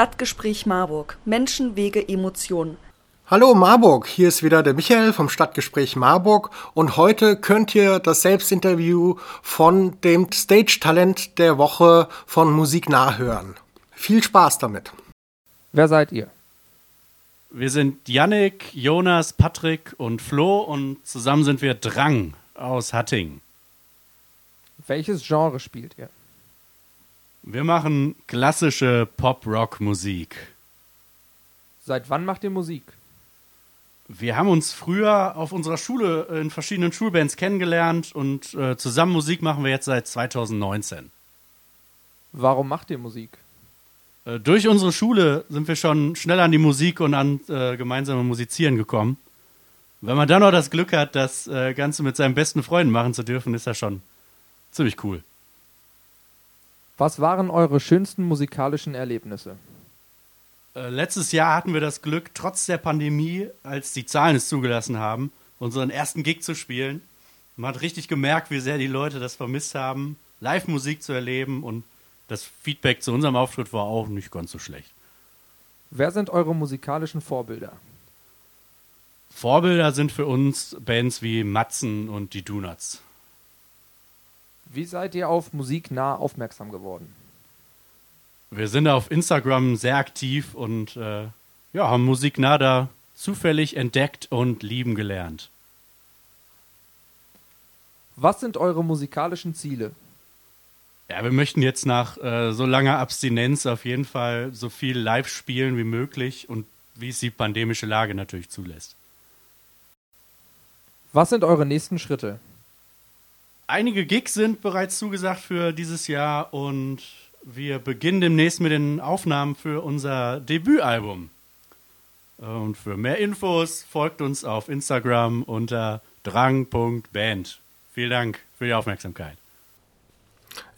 Stadtgespräch Marburg. Menschen, Wege, Emotionen. Hallo Marburg, hier ist wieder der Michael vom Stadtgespräch Marburg und heute könnt ihr das Selbstinterview von dem Stage-Talent der Woche von Musik nachhören. Viel Spaß damit. Wer seid ihr? Wir sind Yannick, Jonas, Patrick und Flo und zusammen sind wir Drang aus Hattingen. Welches Genre spielt ihr? Wir machen klassische Pop-Rock-Musik. Seit wann macht ihr Musik? Wir haben uns früher auf unserer Schule in verschiedenen Schulbands kennengelernt und äh, zusammen Musik machen wir jetzt seit 2019. Warum macht ihr Musik? Äh, durch unsere Schule sind wir schon schnell an die Musik und an äh, gemeinsame Musizieren gekommen. Wenn man dann noch das Glück hat, das äh, Ganze mit seinen besten Freunden machen zu dürfen, ist das schon ziemlich cool. Was waren eure schönsten musikalischen Erlebnisse? Äh, letztes Jahr hatten wir das Glück, trotz der Pandemie, als die Zahlen es zugelassen haben, unseren ersten Gig zu spielen. Man hat richtig gemerkt, wie sehr die Leute das vermisst haben, Live-Musik zu erleben und das Feedback zu unserem Auftritt war auch nicht ganz so schlecht. Wer sind eure musikalischen Vorbilder? Vorbilder sind für uns Bands wie Matzen und die Donuts. Wie seid ihr auf Musik nah aufmerksam geworden? Wir sind auf Instagram sehr aktiv und äh, ja, haben Musik Nada zufällig entdeckt und lieben gelernt. Was sind eure musikalischen Ziele? Ja, wir möchten jetzt nach äh, so langer Abstinenz auf jeden Fall so viel live spielen wie möglich und wie es die pandemische Lage natürlich zulässt. Was sind eure nächsten Schritte? Einige Gigs sind bereits zugesagt für dieses Jahr und wir beginnen demnächst mit den Aufnahmen für unser Debütalbum. Und für mehr Infos folgt uns auf Instagram unter drang.band. Vielen Dank für die Aufmerksamkeit.